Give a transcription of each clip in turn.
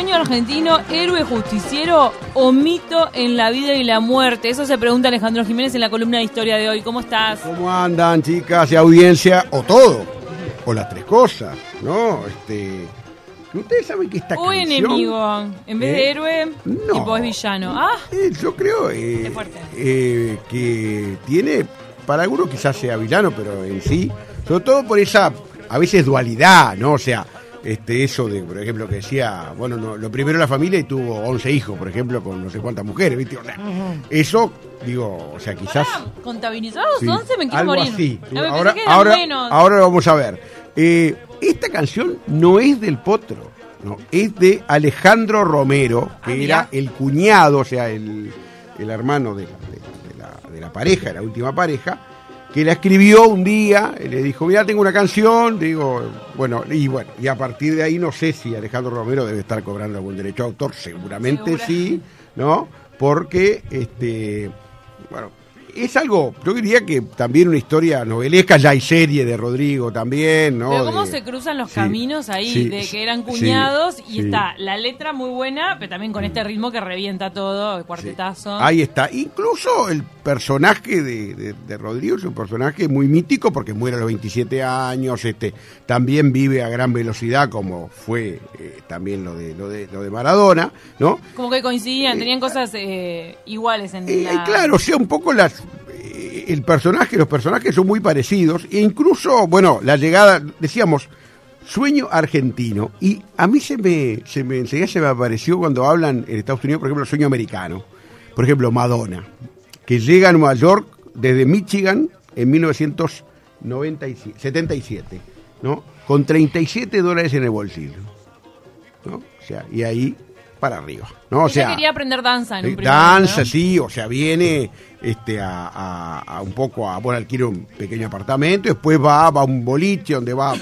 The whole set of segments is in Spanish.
sueño argentino, héroe justiciero o mito en la vida y la muerte? Eso se pregunta Alejandro Jiménez en la columna de historia de hoy. ¿Cómo estás? ¿Cómo andan, chicas y audiencia? O todo, o las tres cosas, ¿no? Este, Ustedes saben que esta O canción... enemigo. En vez de ¿Eh? héroe, No. tipo es villano. Ah, Eh, yo creo eh, eh, que tiene, para algunos quizás sea villano, pero en sí, sobre todo por esa, a veces dualidad, ¿no? O sea, este eso de, por ejemplo, que decía, bueno, no, lo primero la familia y tuvo 11 hijos, por ejemplo, con no sé cuántas mujeres, ¿viste? O sea, eso, digo, o sea, quizás... contabilizados Sí, 11, me quiero algo morir. así. No, me ahora, ahora, menos. ahora lo vamos a ver. Eh, esta canción no es del Potro, no, es de Alejandro Romero, que Ah, era el cuñado, o sea, el, el hermano de la, de- de la- de la pareja, la última pareja, que la escribió un día, le dijo, mira, tengo una canción, digo, bueno, y bueno, y a partir de ahí no sé si Alejandro Romero debe estar cobrando algún derecho de autor, seguramente Segura. sí, ¿no? Porque, este, bueno, es algo, yo diría que también una historia novelesca, ya hay serie de Rodrigo también, ¿no? Pero cómo De- se cruzan los Sí, caminos ahí, sí, de que eran sí, cuñados y está la letra muy buena, pero también con este ritmo que revienta todo, el cuartetazo. Ahí está. Incluso el personaje de, de- de Rodrigo es un personaje muy mítico porque muere a los 27 años, este, también vive a gran velocidad como fue eh, también lo de, lo de lo de Maradona, ¿no? Como que coincidían, tenían cosas eh, iguales en Eh, la... claro, o sea, un poco las eh, el personaje, los personajes son muy parecidos e incluso, bueno, la llegada, decíamos, sueño argentino y a mí se me se me enseguida se me apareció cuando hablan en Estados Unidos, por ejemplo, sueño americano. Por ejemplo, Madonna, que llega a Nueva York desde Michigan en 1977, ¿no? Con 37 dólares en el bolsillo. ¿no? O sea, y ahí para arriba, ¿no? O Ella sea, quería aprender danza en un Sí, primer danza, momento, ¿no? sí, o sea, viene este a, a- a un poco a, bueno, alquila un pequeño apartamento, después va, va a un boliche donde va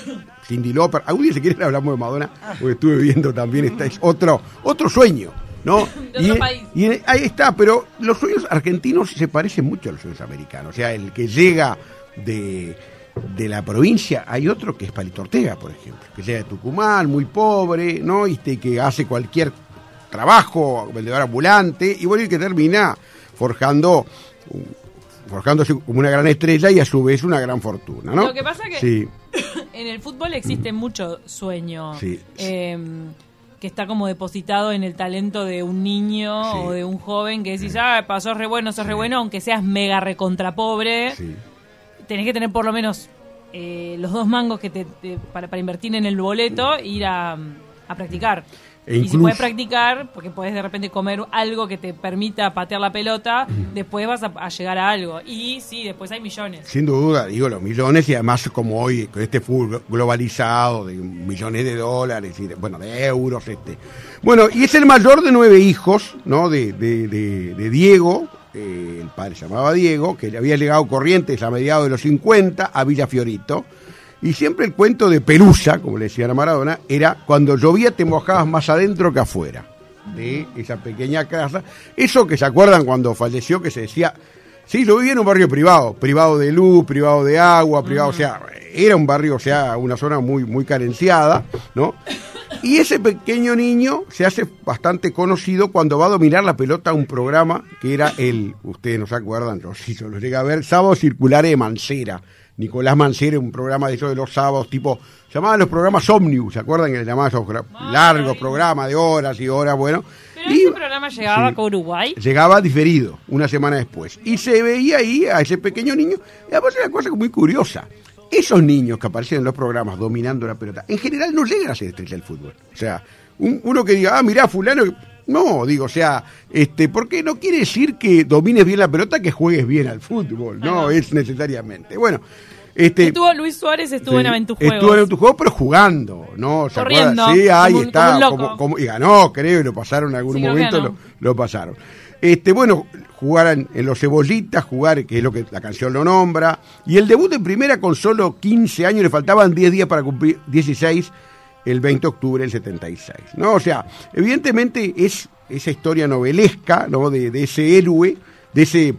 Cindy Lauper. Algún día si quieren hablamos de Madonna, porque estuve viendo también, esta es otro, otro sueño, ¿no? De y, otro país. y ahí está, pero los sueños argentinos se parecen mucho a los sueños americanos, o sea, el que llega de de la provincia hay otro que es Palito Ortega, por ejemplo, que llega de Tucumán, muy pobre, ¿no? Y este, que hace cualquier trabajo, vendedor ambulante, y bueno, y que termina forjando, forjándose como una gran estrella y a su vez una gran fortuna, ¿no? Lo que pasa que Sí, en el fútbol existe mucho sueño Sí. eh, que está como depositado en el talento de un niño Sí. o de un joven que decís, ah, pasó re bueno, sos re bueno, aunque seas mega recontra pobre, sí. tenés que tener por lo menos eh, los dos mangos que te, te- para, para invertir en el boleto e ir a, a practicar. E y si puedes practicar, porque puedes de repente comer algo que te permita patear la pelota, después vas a, a llegar a algo. Y sí, después hay millones. Sin duda, digo, los millones y además como hoy, con este fútbol globalizado de millones de dólares y de, bueno, de euros, este. Bueno, y es el mayor de nueve hijos, ¿no? De, de, de- de Diego, eh, el padre se llamaba Diego, que le había llegado Corrientes a mediados de los 50 a Villa Fiorito. Y siempre el cuento de Pelusa, como le decían a Maradona, era cuando llovía te mojabas más adentro que afuera de esa pequeña casa. Eso que se acuerdan cuando falleció, que se decía, sí, lo vivía en un barrio privado, privado de luz, privado de agua, privado, o sea, era un barrio, o sea, una zona muy, muy carenciada, ¿no? Y ese pequeño niño se hace bastante conocido cuando va a dominar la pelota a un programa que era el, ustedes no se acuerdan, yo sí, yo lo llegué a ver, Sábado Circular de Mancera. Nicolás Mancera, un programa de esos de los sábados, tipo, llamaban los programas Omnibus, ¿se acuerdan que le llamaban esos gra- largos programas de horas y horas, bueno? Pero Y- este programa llegaba sí. con Uruguay. Llegaba diferido, una semana después. Y se veía ahí a ese pequeño niño. Y además una cosa muy curiosa. Esos niños que aparecen en los programas dominando la pelota, en general no llegan a ser estrella del fútbol. O sea, un- uno que diga, ah, mirá, fulano. No, digo, o sea, este, porque no quiere decir que domines bien la pelota que juegues bien al fútbol. No, es necesariamente. Bueno, Este, Estuvo, Luis Suárez estuvo Sí, en Aventujuegos. Estuvo en Aventujuegos, pero jugando, ¿no? ¿Se Corriendo, acuerdan? Sí, ahí como está. como y ganó, creo, y lo pasaron en algún Sí, momento, lo, lo pasaron. Este, bueno, jugar en, en los cebollitas, jugar, que es lo que la canción lo nombra. Y el debut en primera con solo 15 años, le faltaban 10 días para cumplir 16, el 20 de octubre del 76. ¿no? O sea, evidentemente es esa historia novelesca, ¿no? De, de ese héroe, de ese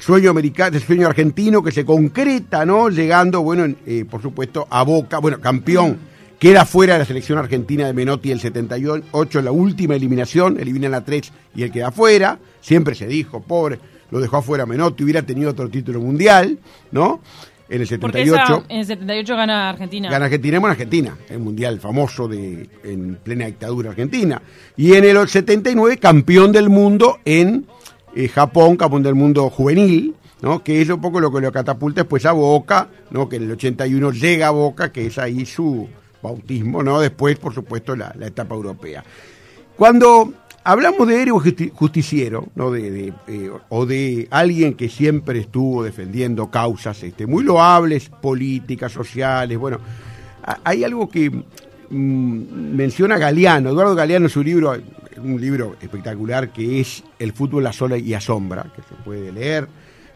sueño americano, sueño argentino que se concreta, ¿no? Llegando, bueno, en, eh, por supuesto, a Boca, bueno, campeón, queda fuera de la selección argentina de Menotti el 78, en la última eliminación, eliminan a tres y él queda fuera, siempre se dijo, pobre, lo dejó afuera Menotti, hubiera tenido otro título mundial, ¿no? En el Porque 78 esa- en el 78 gana Argentina. gana Argentina en Argentina, el mundial famoso de en plena dictadura argentina. Y en el 79 campeón del mundo en eh, Japón, campeón del mundo juvenil, ¿no? Que es un poco lo que lo catapulta después a Boca, ¿no? Que en el 81 llega a Boca, que es ahí su bautismo, ¿no? Después, por supuesto, la, la etapa europea. Cuando hablamos de héroe justi- justiciero, ¿no? eh, o de alguien que siempre estuvo defendiendo causas este, muy loables, políticas, sociales, bueno, hay algo que mm, menciona Galeano, Eduardo Galeano en su libro, un libro espectacular que es El fútbol a sola y a sombra, que se puede leer,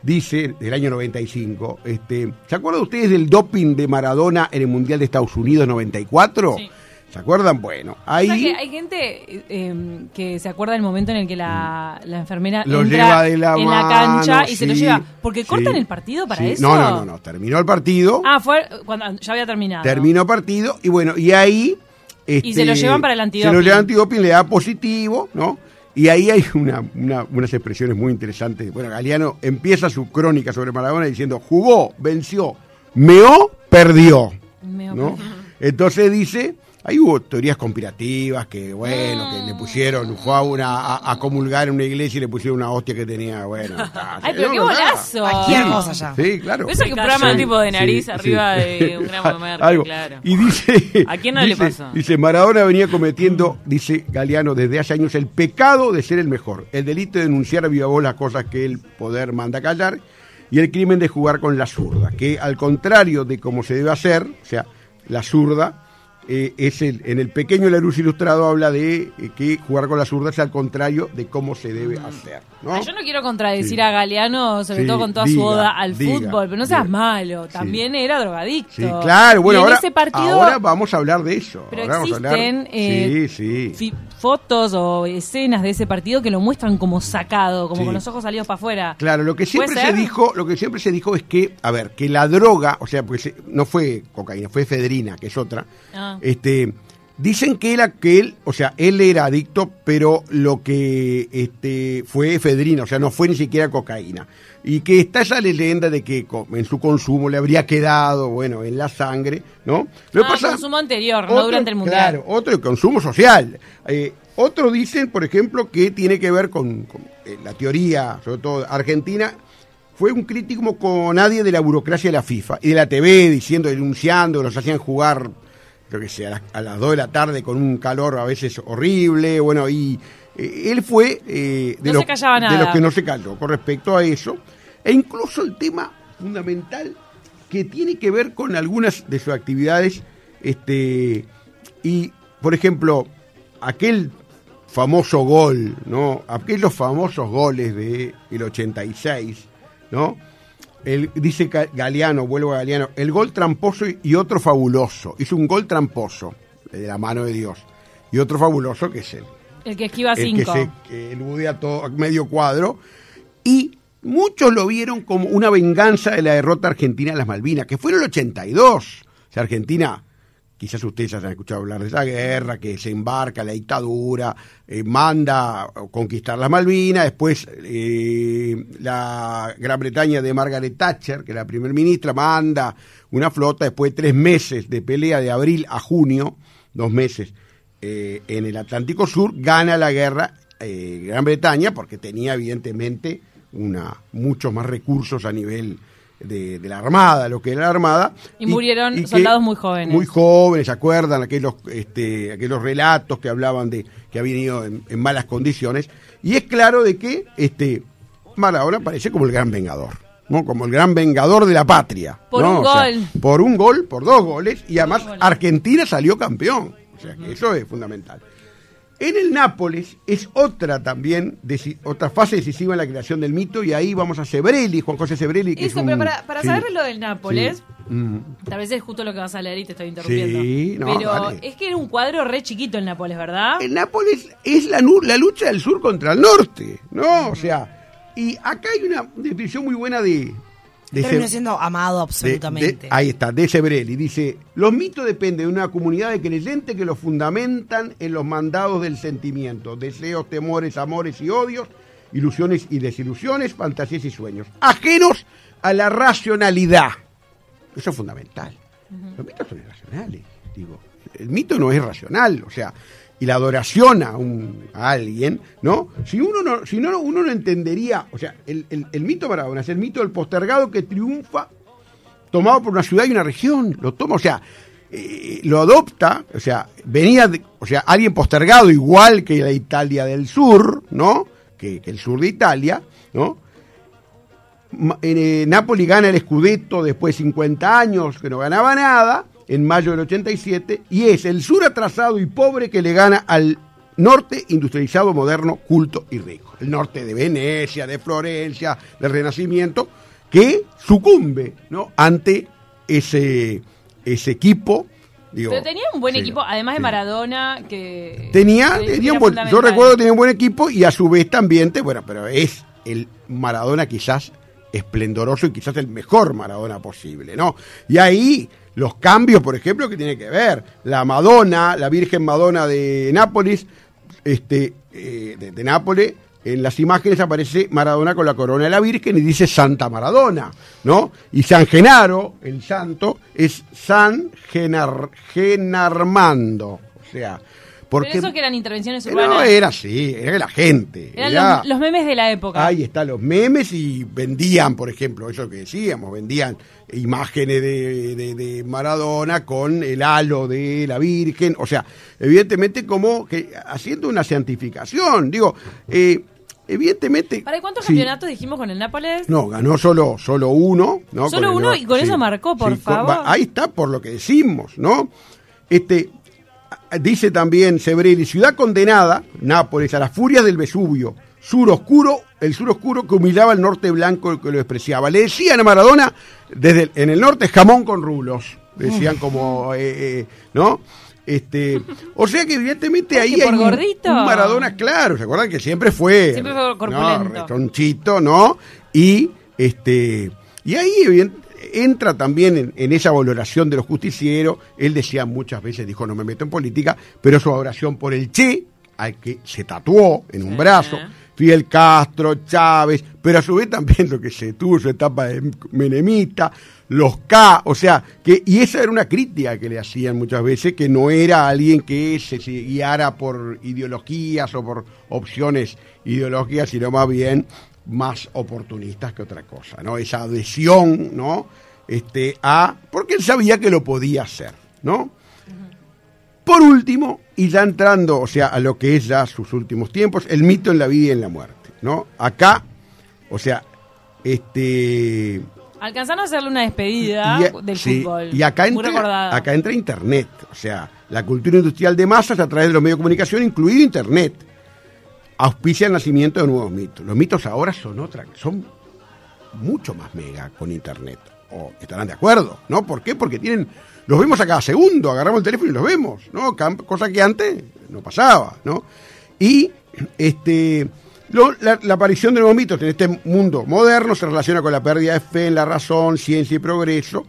dice, del año 95, este, ¿se acuerdan ustedes del doping de Maradona en el Mundial de Estados Unidos 94? Sí. ¿Se acuerdan? Bueno, O sea ahí... que hay gente eh, eh, que se acuerda del momento en el que la, la enfermera Mm. Lo entra lleva de la en mano, la cancha y se lo lleva. Porque sí, cortan el partido para sí. eso. No, no, no, no. Terminó el partido. Ah, fue cuando ya había terminado. Terminó partido y bueno, y ahí... este, Y se lo llevan para el Se antidoping. lo llevan antidoping, le da positivo, ¿no? Y ahí hay una, una- unas expresiones muy interesantes. Bueno, Galeano empieza su crónica sobre Maradona diciendo, jugó, venció, meó, perdió, Meó, ¿no? perdió. Entonces dice, ahí hubo teorías conspirativas que, bueno, que le pusieron, fue a, una, a, a comulgar en una iglesia y le pusieron una hostia que tenía, bueno. está, Ay, pero no, qué no, nada. golazo. Cualquier Sí. Sí, claro. Eso que un programa tipo de nariz arriba de un gramo de merca, Algo. claro. Y dice. ¿A quién no le pasó? Dice: Maradona venía cometiendo, dice Galeano, desde hace años el pecado de ser el mejor, el delito de denunciar a viva voz las cosas que el poder manda callar y el crimen de jugar con la zurda, que al contrario de cómo se debe hacer, o sea, la zurda. Eh, es el, en el pequeño La Luz Ilustrado habla de eh, que jugar con la zurda es al contrario de cómo se debe hacer. ¿no? Ah, Yo no quiero contradecir Sí. a Galeano, sobre Sí, todo con toda diga, su oda al diga, fútbol, pero no seas diga. malo, Sí. también era drogadicto. Sí, claro, bueno, y en ahora, ese partido ahora vamos a hablar de eso. Pero ahora vamos a hablar- eh, sí, sí. fi- fotos o escenas de ese partido que lo muestran como sacado, como Sí. con los ojos salidos para afuera. Claro, lo que siempre ¿Puede se dijo, lo que siempre se dijo es que, a ver, que la droga, o sea, porque se- no fue cocaína, fue efedrina, que es otra. Ah. Este, dicen que él, o sea, él era adicto, pero lo que este fue efedrina, o sea, no fue ni siquiera cocaína. Y que está esa leyenda de que en su consumo le habría quedado, bueno, en la sangre, ¿no? Lo Ah, consumo anterior, no durante el mundial. Claro, otro consumo social. Eh, otro dicen, por ejemplo, que tiene que ver con, con, eh, la teoría, sobre todo Argentina, fue un crítico con nadie de la burocracia de la FIFA y de la TV, diciendo, denunciando, que los hacían jugar, creo que sea, a las, a las 2 de la tarde con un calor a veces horrible, bueno, y eh, él fue eh, de, No los, de los que no se calló con respecto a eso, e incluso el tema fundamental que tiene que ver con algunas de sus actividades, este, y por ejemplo, aquel famoso gol, ¿no? Aquellos famosos goles de el 86, ¿no? El, dice Ga- Galeano, vuelvo a Galeano, el gol tramposo y, otro fabuloso. Hizo un gol tramposo, de la mano de Dios. Y otro fabuloso que es el, El que esquiva el que cinco. se que eludea todo medio cuadro. Y muchos lo vieron como una venganza de la derrota argentina en las Malvinas, que fue en el 82. O sea, Argentina, quizás ustedes hayan escuchado hablar de esa guerra, que se embarca la dictadura, eh, manda conquistar las Malvinas, después eh, la Gran Bretaña de Margaret Thatcher, que era la primer ministra, manda una flota después de tres meses de pelea de abril a junio, dos meses, eh, en el Atlántico Sur, gana la guerra eh, Gran Bretaña porque tenía evidentemente una muchos más recursos a nivel de, de la Armada, lo que era la Armada. Y murieron soldados muy jóvenes. Muy jóvenes, ¿se acuerdan? Aquellos, este, aquellos relatos que hablaban de que habían ido en, en malas condiciones. Y es claro de que este, Maradona parece como el gran vengador. ¿no? como el gran vengador de la patria. Por ¿no? un O sea, gol. por un gol, por dos goles, y además goles. Argentina salió campeón. O sea, que eso es fundamental. En el Nápoles es otra también, otra fase decisiva en la creación del mito, y ahí vamos a Sebrelli, Juan José Sebrelli. Que es Eso, un- pero para, para sí. saber lo del Nápoles, Sí. Mm. tal vez es justo lo que vas a leer y te estoy interrumpiendo. Sí, no, pero es que era un cuadro re chiquito el Nápoles, ¿verdad? El Nápoles es la, la lucha del sur contra el norte, ¿no? O sea, y acá hay una definición muy buena de... Se- siendo amado absolutamente. de- ahí está, de Sebrelli. Dice, los mitos dependen de una comunidad de creyentes que los fundamentan en los mandados del sentimiento, deseos, temores, amores y odios, ilusiones y desilusiones, fantasías y sueños, ajenos a la racionalidad. Eso es fundamental. Los mitos son irracionales, digo. El mito no es racional, o sea, y la adoración a, un, a alguien, ¿no? Si uno no, si no, uno no entendería, o sea, el, el, el mito Maradona es el mito del postergado que triunfa tomado por una ciudad y una región, lo toma, o sea, eh, lo adopta, o sea, venía, o sea, alguien postergado igual que la Italia del sur, ¿no? Que, que el sur de Italia, ¿no? Eh, Napoli gana el Scudetto después de 50 años que no ganaba nada, en mayo del 87, y es el sur atrasado y pobre que le gana al norte industrializado, moderno, culto y rico. El norte de Venecia, de Florencia, del Renacimiento, que sucumbe ¿no? ante ese, ese equipo. digo, Pero tenía un buen sí, equipo, además de. Maradona, que... Tenía, que tenía un buen, yo recuerdo que tenía un buen equipo y a su vez también, te- bueno, pero es el Maradona quizás esplendoroso y quizás el mejor Maradona posible, ¿no? Y ahí los cambios, por ejemplo, que tiene que ver, la Madonna, la Virgen Madonna de Nápoles, este, eh, de, de Nápoles, en las imágenes aparece Maradona con la corona de la Virgen y dice Santa Maradona, ¿no? Y San Genaro, el santo, es San Genar, Genarmando, o sea, porque Pero eso que eran intervenciones Eh, urbanas. no era así, era la gente. eran era- los, los memes de la época. Ahí están los memes y vendían, por ejemplo, eso que decíamos, vendían imágenes de, de- de Maradona con el halo de la Virgen, o sea, evidentemente como que haciendo una santificación, digo, eh, evidentemente... ¿Para cuántos sí. campeonatos dijimos con el Nápoles? No, ganó solo, solo uno. ¿no? Solo el- uno y con eso marcó, por favor. ahí está, por lo que decimos, ¿no? Este, dice también Sebrelli, ciudad condenada, Nápoles, a las furias del Vesubio, sur oscuro, el sur oscuro que humillaba al norte blanco que lo despreciaba. Le decían a Maradona, desde el- en el norte, jamón con rulos. Decían como, eh, eh, ¿no? Este, o sea que evidentemente ¿Es ahí hay un, Maradona claro, ¿se acuerdan que siempre fue Siempre fue ¿no? corpulento. rechonchito, ¿no? Y este y ahí evident- entra también en, en esa valoración de los justicieros. Él decía muchas veces, dijo, no me meto en política, pero su adoración por el Che, al que se tatuó en un Sí. brazo, Fidel Castro, Chávez, pero a su vez también lo que se tuvo su etapa de menemita, los K, o sea, que, y esa era una crítica que le hacían muchas veces, que no era alguien que se guiara por ideologías o por opciones ideológicas, sino más bien más oportunistas que otra cosa, ¿no? Esa adhesión, ¿no? Este, a, porque él sabía que lo podía hacer, ¿no? Por último, y ya entrando, o sea, a lo que es ya sus últimos tiempos, el mito en la vida y en la muerte, ¿no? Acá, o sea, este Alcanzaron a hacerle una despedida y, del sí, fútbol. y acá entra, acá entra Internet, o sea, la cultura industrial de masas a través de los medios de comunicación, incluido Internet, auspicia el nacimiento de nuevos mitos. Los mitos ahora son otra, son mucho más mega con Internet. O estarán de acuerdo, ¿no? ¿Por qué? Porque tienen, los vemos a cada segundo, agarramos el teléfono y los vemos, ¿no? Cosa que antes no pasaba, ¿no? Y este lo- la, la aparición de nuevos mitos en este mundo moderno se relaciona con la pérdida de fe en la razón, ciencia y progreso.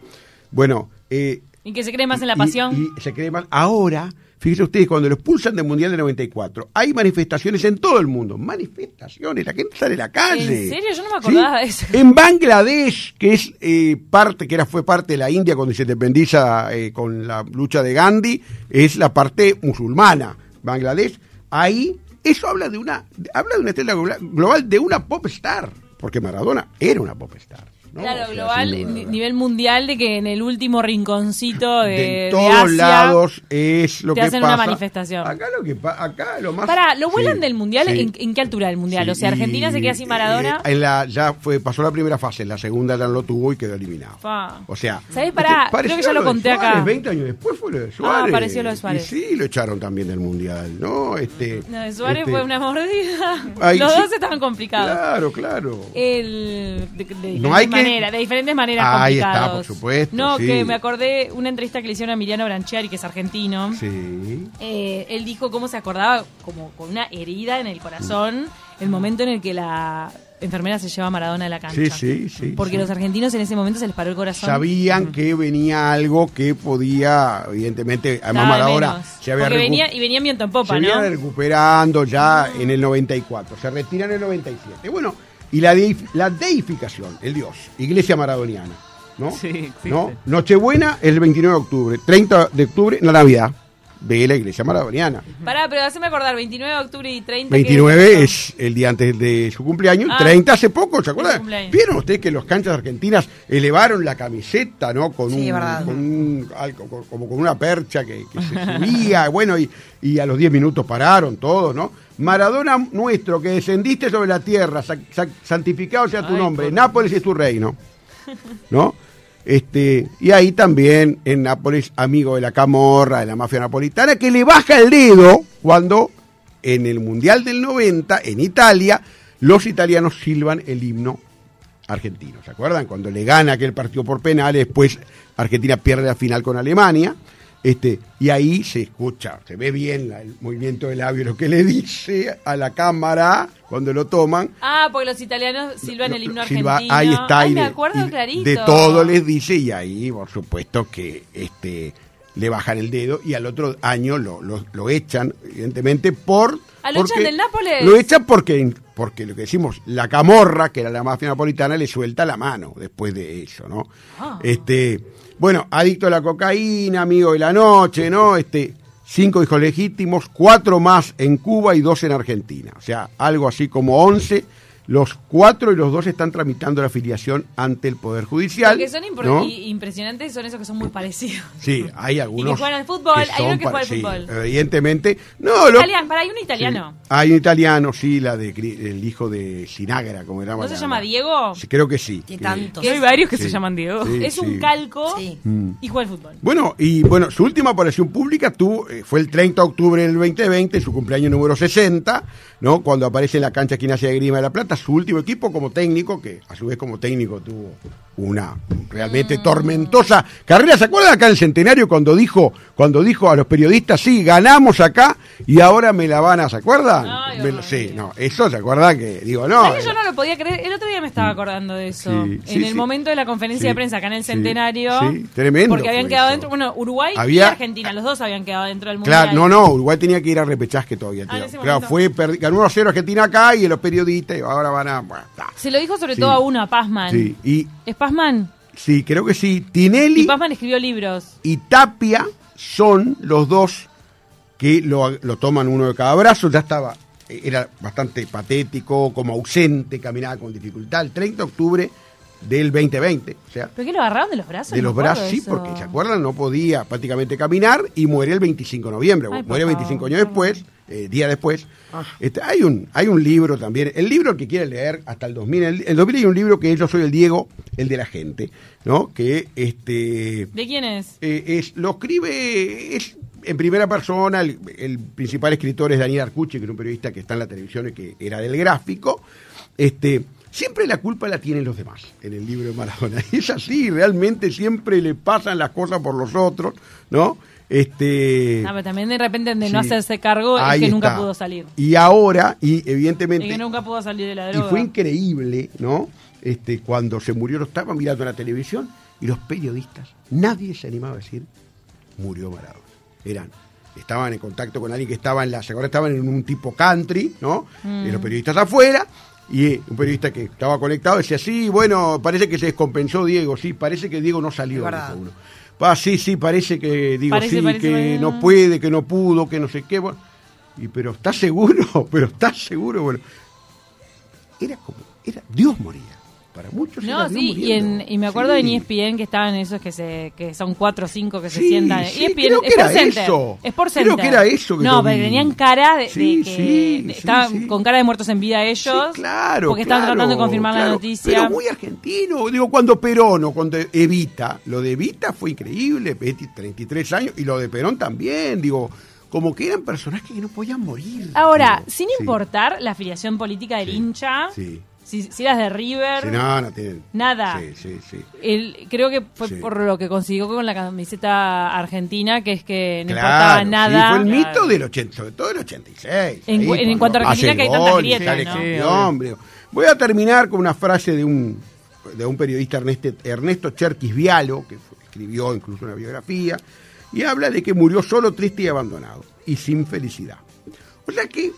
Bueno, eh, Y que se cree más en la y- pasión. Y, se cree más. Ahora, fíjense ustedes, cuando lo expulsan del Mundial de 94, hay manifestaciones en todo el mundo. Manifestaciones, la gente sale a la calle. ¿En serio? Yo no me acordaba de eso. En Bangladesh, que es eh, parte, que era, fue parte de la India cuando se independiza eh, con la lucha de Gandhi, es la parte musulmana. Bangladesh, ahí, eso habla de una, habla de una estrella global, global, de una pop star. Porque Maradona era una pop star. ¿No? Claro, O sea, global, nivel mundial, de que en el último rinconcito de, todos Asia, lados es lo te que hacen pasa. una manifestación. Acá lo que acá lo más Pará, ¿lo vuelan Sí, del mundial? sí. ¿En, en qué altura del mundial? O sea, Argentina y, se queda sin Maradona. eh, en la, ya fue, pasó la primera fase, en la segunda ya no lo tuvo y quedó eliminado. Fa. O sea, este, pareció creo que ya lo conté acá. Suárez, 20 años después fue lo de Suárez. apareció lo de Suárez. Y sí, lo echaron también del mundial, ¿no? Este, No, de Suárez este, fue una mordida. Ay, Los dos estaban complicados. Claro, claro. El, de, de No hay que- maneras, de diferentes maneras Ahí está, por supuesto, No, sí. que me acordé una entrevista que le hicieron a Emiliano Branchiari, que es argentino. Sí. Eh, él dijo cómo se acordaba, como con una herida en el corazón, el momento en el que la enfermera se lleva a Maradona de la cancha. Sí, sí, sí. Porque sí. los argentinos en ese momento se les paró el corazón. Sabían que venía algo que podía, evidentemente, además Maradona se había Porque venía, y venía viento en popa, se ¿no? viene recuperando ya en el 94, se retira en el 97. Bueno, y la, la deificación, el dios, iglesia maradoniana, ¿no? Sí, existe. ¿No? Nochebuena es el 29 de octubre, 30 de octubre, la Navidad de la iglesia maradoniana. Pará, pero haceme acordar, 29 de octubre y 30. ¿qué 29 es el día antes de su cumpleaños, Ah. 30 hace poco, ¿se acuerdan? ¿Vieron ustedes que los canchas argentinas elevaron la camiseta, ¿no? Con Sí, un, verdad. con un- algo, con- como con una percha que, que se subía, bueno, y, y a los 10 minutos pararon todos, ¿no? Maradona nuestro, que descendiste sobre la tierra, sa- sa- santificado sea tu Ay, nombre, por- Nápoles es tu reino, ¿no? Este, y ahí también en Nápoles, amigo de la camorra, de la mafia napolitana, que le baja el dedo cuando en el Mundial del 90, en Italia, los italianos silban el himno argentino. ¿Se acuerdan? Cuando le gana aquel partido por penales, después Argentina pierde la final con Alemania. Este, y ahí se escucha, se ve bien la- el movimiento del labio, lo que le dice a la cámara cuando lo toman. Ah, porque los italianos silban el himno Silva- argentino. ahí está. Ay, y me de- acuerdo y clarito. De todo les dice y ahí, por supuesto, que este le bajan el dedo y al otro año lo, lo, lo echan, evidentemente, por... Ah, ¿lo echan del Nápoles? Lo echan porque, porque lo que decimos, la camorra, que era la mafia napolitana, le suelta la mano después de eso, ¿no? Ah. Este, bueno, adicto a la cocaína, amigo de la noche, ¿no? Este, cinco hijos legítimos, cuatro más en Cuba y dos en Argentina. O sea, algo así como once. Los cuatro y los dos están tramitando la afiliación ante el Poder Judicial. Lo que son y- impresionantes son esos que son muy parecidos. Sí, hay algunos. juegan al fútbol, hay uno son que juega al sí, fútbol. evidentemente. No, lo- Italiano, para, hay un italiano. Sí. Hay un italiano, sí, la de el hijo de Sinagra, como era. ¿No se llama Diego? Sí, creo que sí. Qué que- tanto. Que hay varios que Sí. se llaman Diego. Sí. es un calco Sí. Mm. y juega al fútbol. Bueno, y bueno, su última aparición pública tuvo, eh, fue el 30 de octubre del 2020, su cumpleaños número 60, ¿no? Cuando aparece en la cancha Gimnasia de Grima de la Plata, su último equipo como técnico, que a su vez como técnico tuvo una Mm. realmente tormentosa carrera. ¿Se acuerdan acá el centenario cuando dijo, cuando dijo a los periodistas, sí, ganamos acá y ahora me la van a, ¿se acuerdan? Ay, Me sí, no, eso se acuerdan que, digo, no. ¿Sabes que yo no lo podía creer? El otro día me estaba acordando de eso. Sí, sí, en el sí. momento de la conferencia de prensa acá en el Centenario. sí, tremendo Porque habían quedado eso. dentro. Bueno, Uruguay y Había- Argentina, los dos habían quedado dentro del Mundial. Claro, no, no, Uruguay tenía que ir a repechaje todavía. Ah, en claro, fue, ganó 1-0 Argentina acá y los periodistas y ahora van a... bueno. Se lo dijo sobre todo a uno, a Pazman. Sí, y ¿Es Pazman? Sí, creo que sí. Y Tinelli Pazman escribió libros. y Tapia son los dos que lo, lo toman uno de cada brazo. Ya estaba, eh, era bastante patético, como ausente, caminaba con dificultad. El 30 de octubre del 2020, o sea, ¿Pero qué lo agarraron de los brazos? de los brazos, sí, eso. porque se acuerdan, no podía prácticamente caminar y muere el 25 de noviembre. Ay, muere favor, 25 años después, eh, día después. Este, hay, un, hay un libro también, el libro que quiere leer hasta el 2000. El, el 2000 hay un libro que es Yo soy el Diego, el de la gente, ¿no? Que este, ¿De quién es? eh, es, lo escribe, es en primera persona, el, el principal escritor es Daniel Arcucci, que es un periodista que está en la televisión y que era del gráfico. Este, siempre la culpa la tienen los demás en el libro de Maradona. Y es así, realmente siempre le pasan las cosas por los otros, ¿no? Este, Ah, pero también de repente de no hacerse cargo es que nunca está. pudo salir. Y ahora, y Y evidentemente, que nunca pudo salir de la y droga. fue increíble, ¿no? Este, cuando se murió, lo estaba mirando en la televisión y los periodistas, nadie se animaba a decir, murió Maradona. Eran, estaban en contacto con alguien que estaba en la, acuerdan, estaban en un tipo country, ¿no? Mm. Y los periodistas afuera, y eh, un periodista que estaba conectado decía, sí, bueno, parece que se descompensó Diego, sí, parece que Diego no salió. Dijo uno. Pa, sí, sí, parece que, digo, Parece, sí, parece, que parece. no puede, que no pudo, que no sé qué. Bueno, y pero ¿estás seguro? Pero ¿estás seguro? Bueno, era como, era, Dios moría. Para muchos. No, sí, y, en, y me acuerdo Sí. en E ESPN que estaban esos que se que son cuatro o cinco que se sientan. sí, ESPN, creo que era Center, eso. Creo que era eso que No, pero tenían cara de, Sí, de que de- estaban con cara de muertos en vida ellos. Claro. Porque estaban claro, tratando de confirmar la noticia. Pero muy argentino. Digo, cuando Perón o cuando Evita, lo de Evita fue increíble, 20, 33 años, y lo de Perón también. Digo, como que eran personajes que no podían morir. Ahora, sin sí. importar la afiliación política del Sí, hincha, sí. Si, si eras de River, Sí, no, no tienen. Nada. Sí, sí, sí. el- creo que fue Sí. por lo que consiguió con la camiseta argentina, que es que no Claro, importaba sí, nada. fue el mito del 80, sobre todo del 86. En- ahí en cuanto a Argentina, que hay tantas grietas, ¿no? digo. Voy a terminar con una frase de un, de un periodista Ernesto, Ernesto Cherkis Vialo, que fue- escribió incluso una biografía, y habla de que murió solo, triste y abandonado, y sin felicidad. O sea que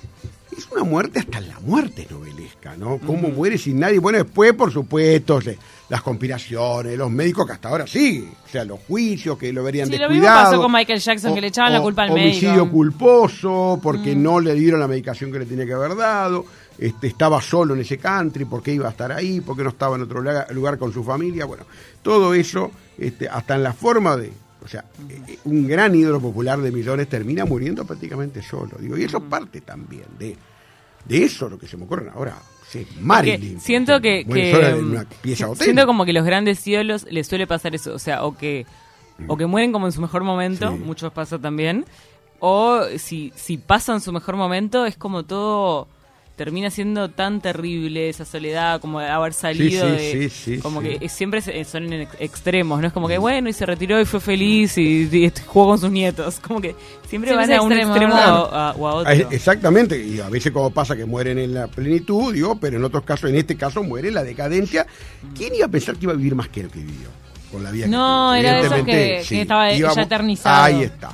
es una muerte hasta la muerte novelesca, ¿no? Cómo muere sin nadie. Bueno, después, por supuesto, se- las conspiraciones, los médicos que hasta ahora siguen, o sea, los juicios que lo verían Sí, lo mismo descuidado. pasó con Michael Jackson, que le echaban la culpa al homicidio médico. Mm. culposo, porque no le dieron la medicación que le tenía que haber dado, este, estaba solo en ese country, porque iba a estar ahí, porque no estaba en otro lugar, lugar con su familia, bueno, todo eso, este, hasta en la forma de, o sea, eh, un gran ídolo popular de millones termina muriendo prácticamente solo, digo, y eso parte también de, de eso lo que se me ocurre ahora. Sí, Marilyn. siento que, una pieza hotel. siento como que los grandes ídolos les suele pasar eso, o sea, o que o que mueren como en su mejor momento, Sí. muchos pasa también, o si si pasan su mejor momento es como todo termina siendo tan terrible esa soledad como de haber salido sí, de- sí, sí, como sí. que siempre se- son en ex- extremos no es como que bueno y se retiró y fue feliz y, y jugó con sus nietos como que siempre Siempre van a un extremo, o a, o a otro Exactamente, y a veces como pasa que mueren en la plenitud, digo, pero en otros casos, en este caso muere en la decadencia. ¿Quién iba a pensar que iba a vivir más que lo que vivió? Con la vida que No, era Evidentemente, que- que estaba ya eternizado. Ahí está.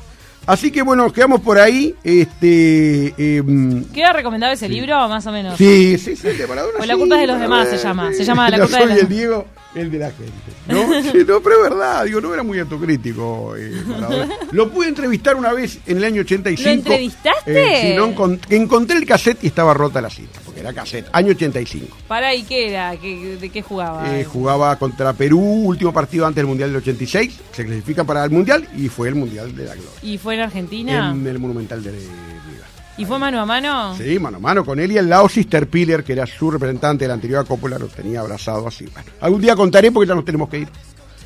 Así que bueno, quedamos por ahí. Este, em, ¿Queda recomendado ese libro, más o menos? sí, sí, sí, el de Maradona. O La sí, culpa es de los demás se llama. Se llama La culpa de los el Diego, el de la gente. ¿no? No, pero es verdad, digo, no era muy autocrítico. eh. Lo pude entrevistar una vez en el año 85. ¿Lo entrevistaste? Eh, no, encontré el cassette y estaba rota la cinta, porque era cassette, año 85. Para, ¿y qué era? ¿Qué- ¿De qué jugaba? Eh, jugaba contra Perú, último partido antes del Mundial del 86, se clasifican para el Mundial y fue el Mundial de la Gloria. ¿Y fue en Argentina? En el Monumental de River. ¿Y fue mano a mano? Sí, mano a mano con él y el lado Sister Piller, que era su representante de la anterior Coppola, lo tenía abrazado así. Bueno, algún día contaré porque ya nos tenemos que ir.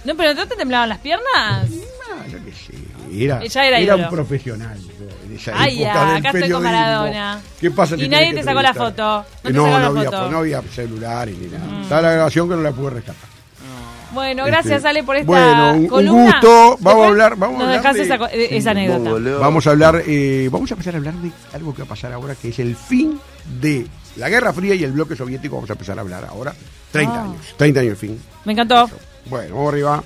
No, pero ¿no te temblaban las piernas? Ah, yo qué sé, Era, Ya era un profesional. en esa Ay, época ya, del acá estoy con. Maradona. ¿Qué pasa? Y nadie te sacó la foto. No No, no, la había, foto. pues, no había celulares ni nada. Estaba la grabación que no la pude rescatar. Bueno, gracias, Este, Ale, por esta bueno, un- un columna. gusto. Vamos a hablar- vamos a Nos hablar dejás de- esa, eh, esa anécdota. Vamos a hablar, eh, vamos a empezar a hablar de algo que va a pasar ahora, que es el fin de la Guerra Fría y el bloque soviético. Vamos a empezar a hablar ahora. 30 Ah. años. 30 años el fin. Me encantó. Bueno, vamos arriba.